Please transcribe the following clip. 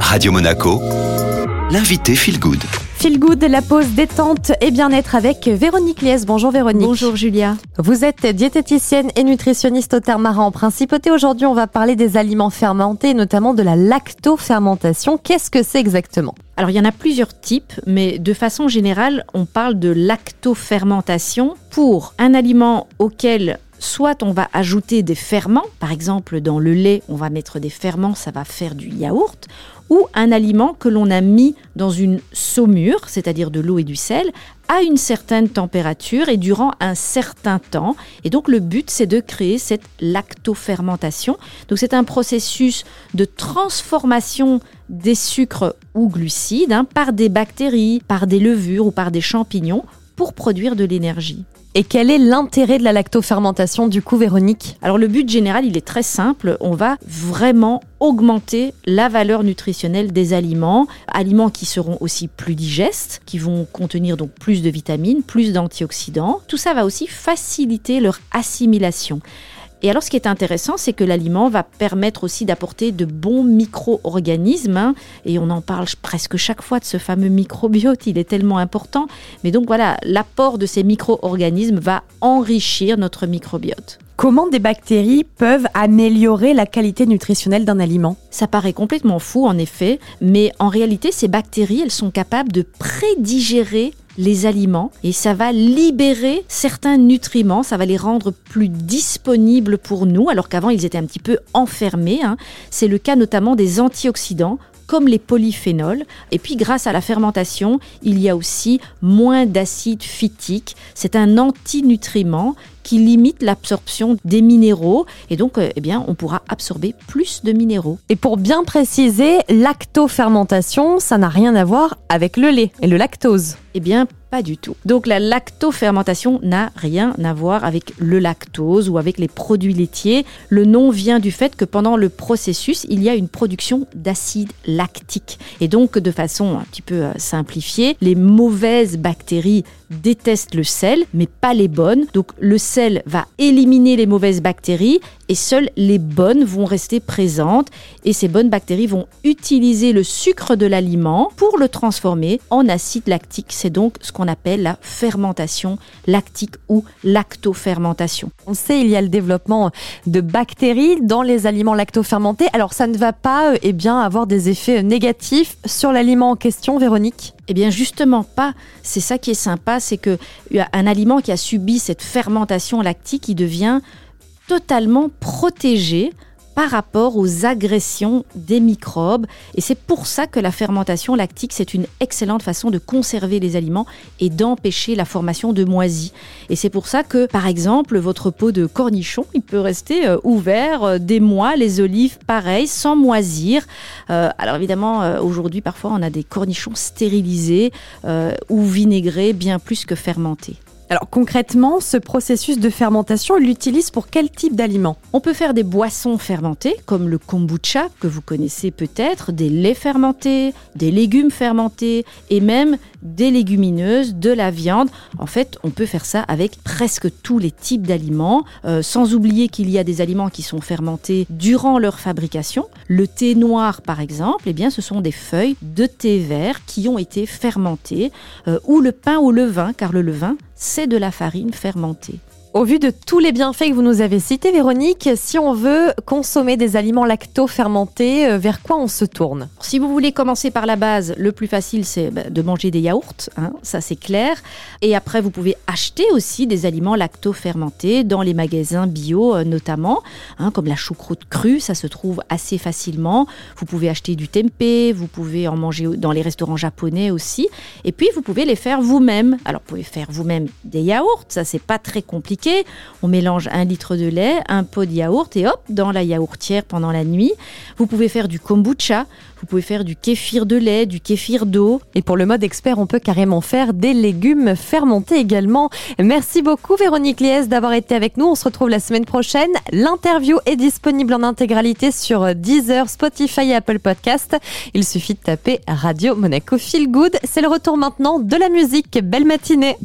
Radio Monaco, l'invité Feel Good. Feel Good, la pause détente et bien-être avec Véronique Liès. Bonjour Véronique. Bonjour Julia. Vous êtes diététicienne et nutritionniste au Termarin en Principauté. Aujourd'hui, on va parler des aliments fermentés, notamment de la lactofermentation. Qu'est-ce que c'est exactement? Alors, il y en a plusieurs types, mais de façon générale, on parle de lactofermentation pour un aliment auquel soit on va ajouter des ferments, par exemple dans le lait, on va mettre des ferments, ça va faire du yaourt, ou un aliment que l'on a mis dans une saumure, c'est-à-dire de l'eau et du sel, à une certaine température et durant un certain temps. Et donc le but, c'est de créer cette lactofermentation. Donc c'est un processus de transformation des sucres ou glucides hein, par des bactéries, par des levures ou par des champignons pour produire de l'énergie. Et quel est l'intérêt de la lactofermentation du coup, Véronique? Alors le but général, il est très simple. On va vraiment augmenter la valeur nutritionnelle des aliments, aliments qui seront aussi plus digestes, qui vont contenir donc plus de vitamines, plus d'antioxydants. Tout ça va aussi faciliter leur assimilation. Et alors, ce qui est intéressant, c'est que l'aliment va permettre aussi d'apporter de bons micro-organismes. Hein. et on en parle presque chaque fois de ce fameux microbiote, il est tellement important. Mais donc voilà, l'apport de ces micro-organismes va enrichir notre microbiote. Comment des bactéries peuvent améliorer la qualité nutritionnelle d'un aliment? Ça paraît complètement fou en effet, mais en réalité ces bactéries, elles sont capables de prédigérer les aliments et ça va libérer certains nutriments, ça va les rendre plus disponibles pour nous alors qu'avant ils étaient un petit peu enfermés. Hein. C'est le cas notamment des antioxydants comme les polyphénols. Et puis grâce à la fermentation, il y a aussi moins d'acide phytique. C'est un antinutriment qui limite l'absorption des minéraux et donc euh, eh bien on pourra absorber plus de minéraux. Et pour bien préciser, lactofermentation, ça n'a rien à voir avec le lait et le lactose. Eh bien pas du tout. Donc la lactofermentation n'a rien à voir avec le lactose ou avec les produits laitiers. Le nom vient du fait que pendant le processus, il y a une production d'acide lactique. Et donc de façon un petit peu euh, simplifiée, les mauvaises bactéries détestent le sel, mais pas les bonnes. Donc le sel va éliminer les mauvaises bactéries et seules les bonnes vont rester présentes. Et ces bonnes bactéries vont utiliser le sucre de l'aliment pour le transformer en acide lactique. C'est donc ce qu'on appelle la fermentation lactique ou lactofermentation. On sait il y a le développement de bactéries dans les aliments lactofermentés. Alors ça ne va pas eh bien avoir des effets négatifs sur l'aliment en question, Véronique? Eh bien justement pas. C'est ça qui est sympa, c'est que un aliment qui a subi cette fermentation lactique, il devient totalement protégé par rapport aux agressions des microbes. Et c'est pour ça que la fermentation lactique, c'est une excellente façon de conserver les aliments et d'empêcher la formation de moisies. Et c'est pour ça que, par exemple, votre pot de cornichon, il peut rester euh, ouvert euh, des mois, les olives, pareil, sans moisir. Euh, alors évidemment, aujourd'hui, parfois, on a des cornichons stérilisés ou vinaigrés bien plus que fermentés. Alors concrètement, ce processus de fermentation, il l'utilise pour quel type d'aliments On peut faire des boissons fermentées, comme le kombucha, que vous connaissez peut-être, des laits fermentés, des légumes fermentés, et même des légumineuses, de la viande. En fait, on peut faire ça avec presque tous les types d'aliments, euh, sans oublier qu'il y a des aliments qui sont fermentés durant leur fabrication. Le thé noir, par exemple, eh bien, ce sont des feuilles de thé vert qui ont été fermentées, euh, ou le pain au levain, car le levain, c'est de la farine fermentée. Au vu de tous les bienfaits que vous nous avez cités, Véronique, si on veut consommer des aliments lacto-fermentés, euh, vers quoi on se tourne? Si vous voulez commencer par la base, le plus facile, c'est bah, de manger des yaourts, hein, ça c'est clair. Et après, vous pouvez acheter aussi des aliments lacto-fermentés dans les magasins bio euh, notamment, hein, comme la choucroute crue, ça se trouve assez facilement. Vous pouvez acheter du tempeh, vous pouvez en manger dans les restaurants japonais aussi. Et puis, vous pouvez les faire vous-même. Alors, vous pouvez faire vous-même des yaourts, ça c'est pas très on mélange un litre de lait, un pot de yaourt et hop, dans la yaourtière pendant la nuit. Vous pouvez faire du kombucha, vous pouvez faire du kéfir de lait, du kéfir d'eau. Et pour le mode expert, on peut carrément faire des légumes fermentés également. Merci beaucoup Véronique Liès d'avoir été avec nous. On se retrouve la semaine prochaine. L'interview est disponible en intégralité sur Deezer, Spotify et Apple Podcast. Il suffit de taper Radio Monaco Feel Good. C'est le retour maintenant de la musique. Belle matinée.